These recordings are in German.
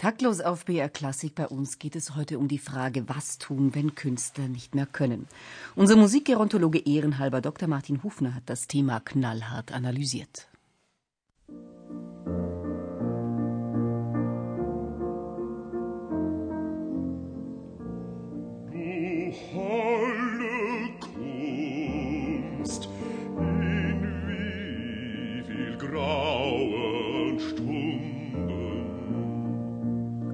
Taktlos auf BR Klassik. Bei uns geht es heute um die Frage, was tun, wenn Künstler nicht mehr können. Unser Musikgerontologe Ehrenhalber Dr. Martin Hufner hat das Thema knallhart analysiert.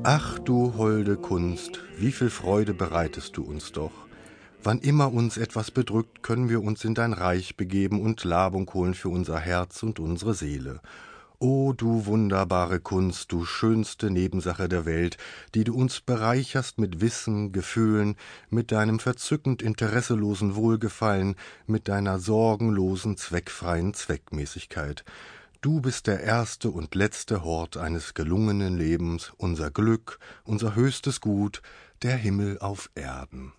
Ach du holde Kunst, wie viel Freude bereitest du uns doch. Wann immer uns etwas bedrückt, können wir uns in dein Reich begeben und Labung holen für unser Herz und unsere Seele. O du wunderbare Kunst, du schönste Nebensache der Welt, die du uns bereicherst mit Wissen, Gefühlen, mit deinem verzückend interesselosen Wohlgefallen, mit deiner sorgenlosen, zweckfreien Zweckmäßigkeit. Du bist der erste und letzte Hort eines gelungenen Lebens, unser Glück, unser höchstes Gut, der Himmel auf Erden.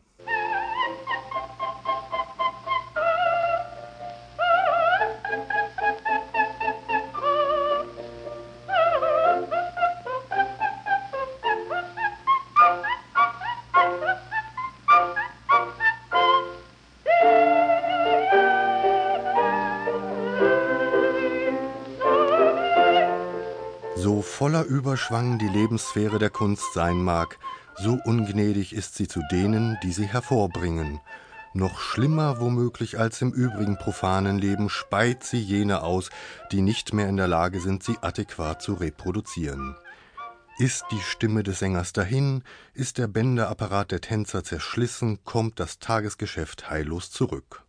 Voller Überschwang die Lebenssphäre der Kunst sein mag, so ungnädig ist sie zu denen, die sie hervorbringen. Noch schlimmer womöglich als im übrigen profanen Leben speit sie jene aus, die nicht mehr in der Lage sind, sie adäquat zu reproduzieren. Ist die Stimme des Sängers dahin, ist der Bänderapparat der Tänzer zerschlissen, kommt das Tagesgeschäft heillos zurück.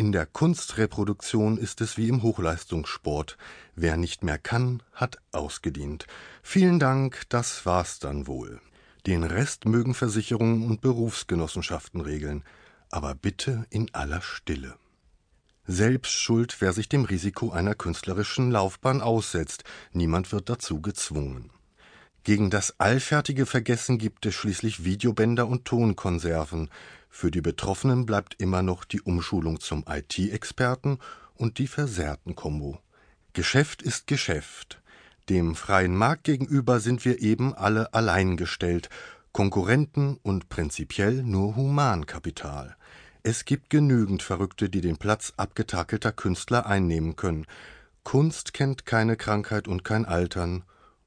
In der Kunstreproduktion ist es wie im Hochleistungssport. Wer nicht mehr kann, hat ausgedient. Vielen Dank, das war's dann wohl. Den Rest mögen Versicherungen und Berufsgenossenschaften regeln, aber bitte in aller Stille. Selbst schuld, wer sich dem Risiko einer künstlerischen Laufbahn aussetzt, niemand wird dazu gezwungen. Gegen das allfertige Vergessen gibt es schließlich Videobänder und Tonkonserven, für die Betroffenen bleibt immer noch die Umschulung zum IT-Experten und die Versehrten-Kombo. Geschäft ist Geschäft. Dem freien Markt gegenüber sind wir eben alle allein gestellt, Konkurrenten und prinzipiell nur Humankapital. Es gibt genügend Verrückte, die den Platz abgetakelter Künstler einnehmen können. Kunst kennt keine Krankheit und kein Altern,